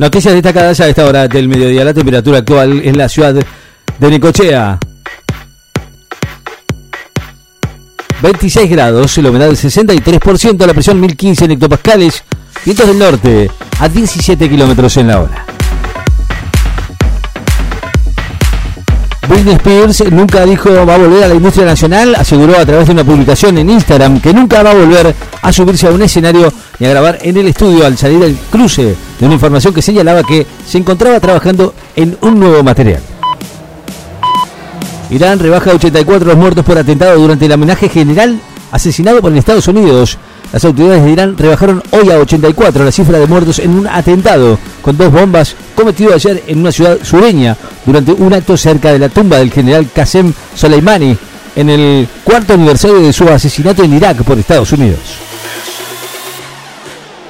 Noticias destacadas a esta hora del mediodía. La temperatura actual en la ciudad de Nicochea. 26 grados, la humedad del 63%, la presión 1015 en hectopascales, vientos del norte a 17 kilómetros en la hora. Britney Spears nunca dijo va a volver a la industria nacional, aseguró a través de una publicación en Instagram que nunca va a volver a subirse a un escenario ni a grabar en el estudio al salir del cruce de una información que señalaba que se encontraba trabajando en un nuevo material. Irán rebaja a 84 los muertos por atentado durante el homenaje general asesinado por Estados Unidos. Las autoridades de Irán rebajaron hoy a 84 la cifra de muertos en un atentado con dos bombas cometido ayer en una ciudad sureña durante un acto cerca de la tumba del general Qasem Soleimani en el cuarto aniversario de su asesinato en Irak por Estados Unidos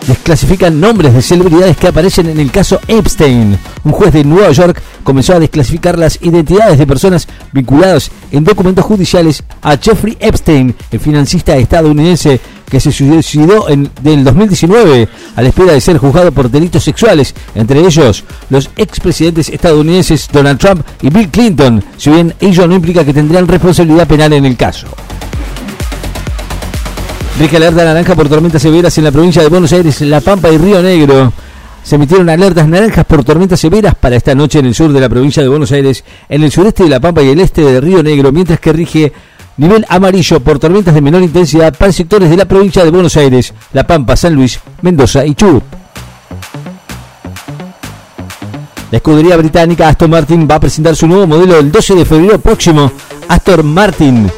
desclasifican nombres de celebridades que aparecen en el caso Epstein. Un juez de Nueva York comenzó a desclasificar las identidades de personas vinculadas en documentos judiciales a Jeffrey Epstein, el financista estadounidense que se suicidó en el 2019 a la espera de ser juzgado por delitos sexuales, entre ellos los expresidentes estadounidenses Donald Trump y Bill Clinton, si bien ello no implica que tendrían responsabilidad penal en el caso. Rige alerta naranja por tormentas severas en la provincia de Buenos Aires, La Pampa y Río Negro. Se emitieron alertas naranjas por tormentas severas para esta noche en el sur de la provincia de Buenos Aires, en el sureste de La Pampa y el este de Río Negro, mientras que rige nivel amarillo por tormentas de menor intensidad para sectores de la provincia de Buenos Aires, La Pampa, San Luis, Mendoza y Chubut. La escudería británica Aston Martin va a presentar su nuevo modelo el 12 de febrero próximo, Aston Martin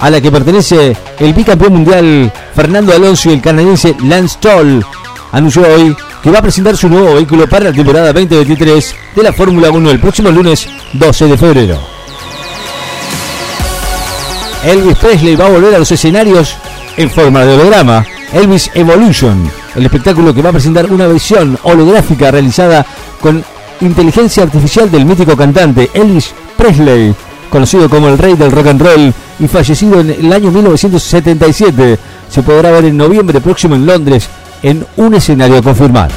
a la que pertenece el bicampeón mundial Fernando Alonso y el canadiense Lance Stroll, anunció hoy que va a presentar su nuevo vehículo para la temporada 2023 de la Fórmula 1 el próximo lunes 12 de febrero. Elvis Presley va a volver a los escenarios en forma de holograma. Elvis Evolution, el espectáculo que va a presentar una versión holográfica realizada con inteligencia artificial del mítico cantante Elvis Presley, conocido como el rey del rock and roll y fallecido en el año 1977. Se podrá ver en noviembre próximo en Londres en un escenario confirmado.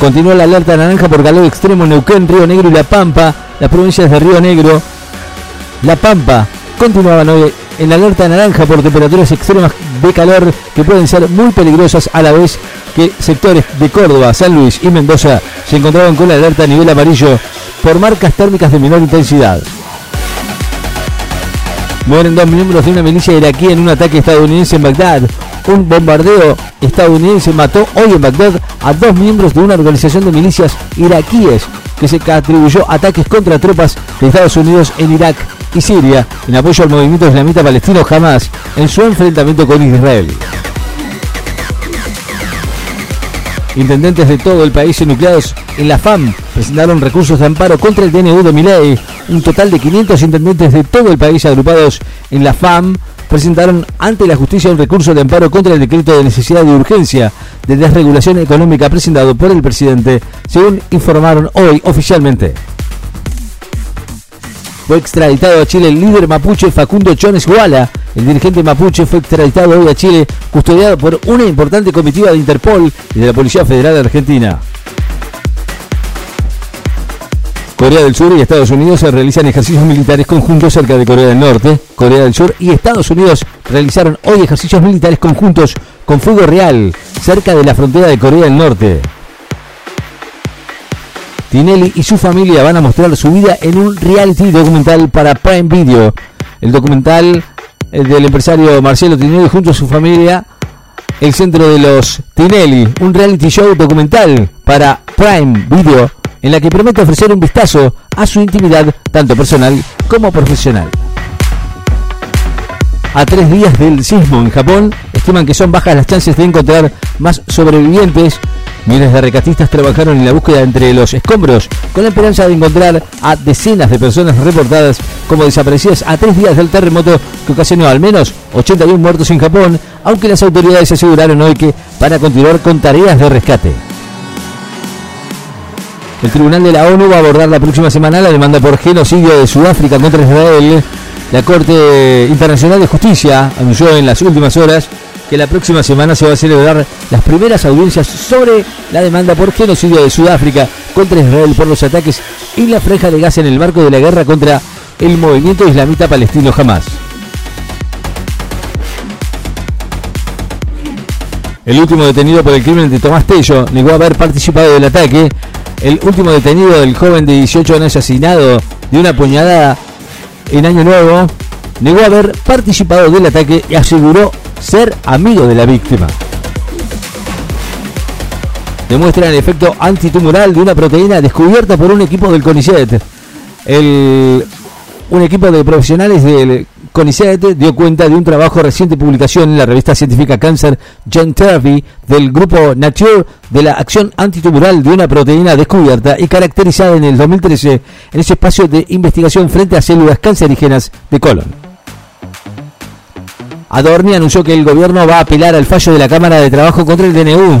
Continúa la alerta naranja por calor extremo en Neuquén, Río Negro y La Pampa. Las provincias de Río Negro, La Pampa continuaban hoy en alerta naranja por temperaturas extremas de calor que pueden ser muy peligrosas a la vez que sectores de Córdoba, San Luis y Mendoza se encontraban con la alerta a nivel amarillo por marcas térmicas de menor intensidad. Mueren dos miembros de una milicia iraquí en un ataque estadounidense en Bagdad. Un bombardeo estadounidense mató hoy en Bagdad a dos miembros de una organización de milicias iraquíes que se atribuyó ataques contra tropas de Estados Unidos en Irak y Siria en apoyo al movimiento islamita palestino Hamas en su enfrentamiento con Israel. Intendentes de todo el país enucleados en la FAM presentaron recursos de amparo contra el DNU de Miley. Un total de 500 intendentes de todo el país agrupados en la FAM presentaron ante la justicia un recurso de amparo contra el decreto de necesidad de urgencia de desregulación económica presentado por el presidente, según informaron hoy oficialmente. Fue extraditado a Chile el líder mapuche Facundo Chones Guala. El dirigente mapuche fue extraditado hoy a Chile, custodiado por una importante comitiva de Interpol y de la Policía Federal de Argentina. Corea del Sur y Estados Unidos se realizan ejercicios militares conjuntos cerca de Corea del Norte. Corea del Sur y Estados Unidos realizaron hoy ejercicios militares conjuntos con fuego real cerca de la frontera de Corea del Norte. Tinelli y su familia van a mostrar su vida en un reality documental para Prime Video. El documental del empresario Marcelo Tinelli junto a su familia, El Centro de los Tinelli, un reality show documental para Prime Video en la que promete ofrecer un vistazo a su intimidad tanto personal como profesional. A tres días del sismo en Japón, estiman que son bajas las chances de encontrar más sobrevivientes Miles de recatistas trabajaron en la búsqueda entre los escombros con la esperanza de encontrar a decenas de personas reportadas como desaparecidas a tres días del terremoto que ocasionó al menos 81 muertos en Japón, aunque las autoridades aseguraron hoy que van a continuar con tareas de rescate. El Tribunal de la ONU va a abordar la próxima semana la demanda por genocidio de Sudáfrica contra Israel. La Corte Internacional de Justicia anunció en las últimas horas que la próxima semana se va a celebrar las primeras audiencias sobre la demanda por genocidio de Sudáfrica contra Israel por los ataques en la franja de Gaza en el marco de la guerra contra el movimiento islamita palestino Hamas. El último detenido por el crimen de Tomás Tello negó haber participado del ataque. El último detenido del joven de 18 años asesinado de una puñalada en Año Nuevo negó haber participado del ataque y aseguró ser amigo de la víctima. Demuestra el efecto antitumoral de una proteína descubierta por un equipo del CONICET. Un equipo de profesionales del CONICET dio cuenta de un trabajo reciente publicación en la revista científica Cancer Gen Therapy del grupo Nature de la acción antitumoral de una proteína descubierta y caracterizada en el 2013 en ese espacio de investigación frente a células cancerígenas de colon. Adorni anunció que el gobierno va a apelar al fallo de la Cámara de Trabajo contra el DNU.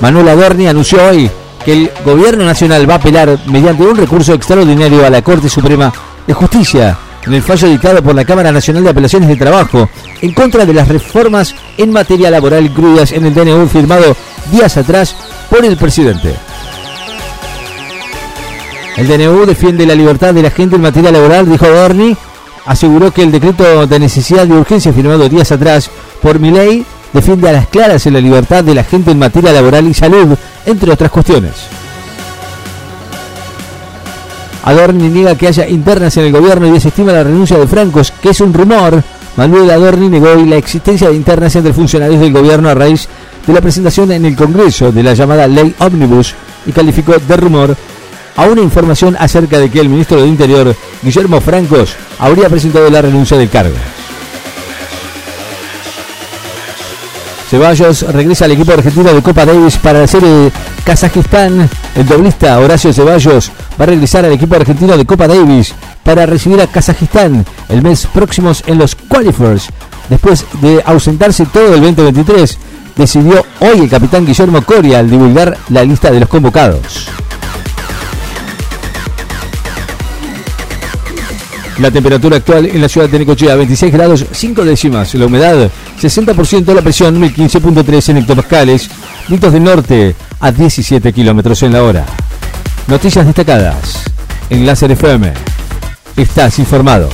Manuel Adorni anunció hoy que el gobierno nacional va a apelar mediante un recurso extraordinario a la Corte Suprema de Justicia en el fallo dictado por la Cámara Nacional de Apelaciones de Trabajo en contra de las reformas en materia laboral incluidas en el DNU firmado días atrás por el presidente. El DNU defiende la libertad de la gente en materia laboral, dijo Adorni, aseguró que el decreto de necesidad de urgencia firmado días atrás por ley defiende a las claras en la libertad de la gente en materia laboral y salud, entre otras cuestiones. Adorni niega que haya internas en el gobierno y desestima la renuncia de Francos, que es un rumor. Manuel Adorni negó la existencia de internas entre funcionarios del gobierno a raíz de la presentación en el Congreso de la llamada Ley Omnibus y calificó de rumor a una información acerca de que el ministro de Interior, Guillermo Francos, habría presentado la renuncia del cargo. Ceballos regresa al equipo argentino de Copa Davis para la serie de Kazajistán. El doblista Horacio Ceballos va a regresar al equipo argentino de Copa Davis para recibir a Kazajistán el mes próximo en los qualifiers. Después de ausentarse todo el 2023, decidió hoy el capitán Guillermo Coria al divulgar la lista de los convocados. La temperatura actual en la ciudad de Necochea, 26 grados 5 décimas. La humedad, 60%. La presión, 1015.3 en hectopascales. Vientos del norte a 17 kilómetros en la hora. Noticias destacadas en FM. Estás informado.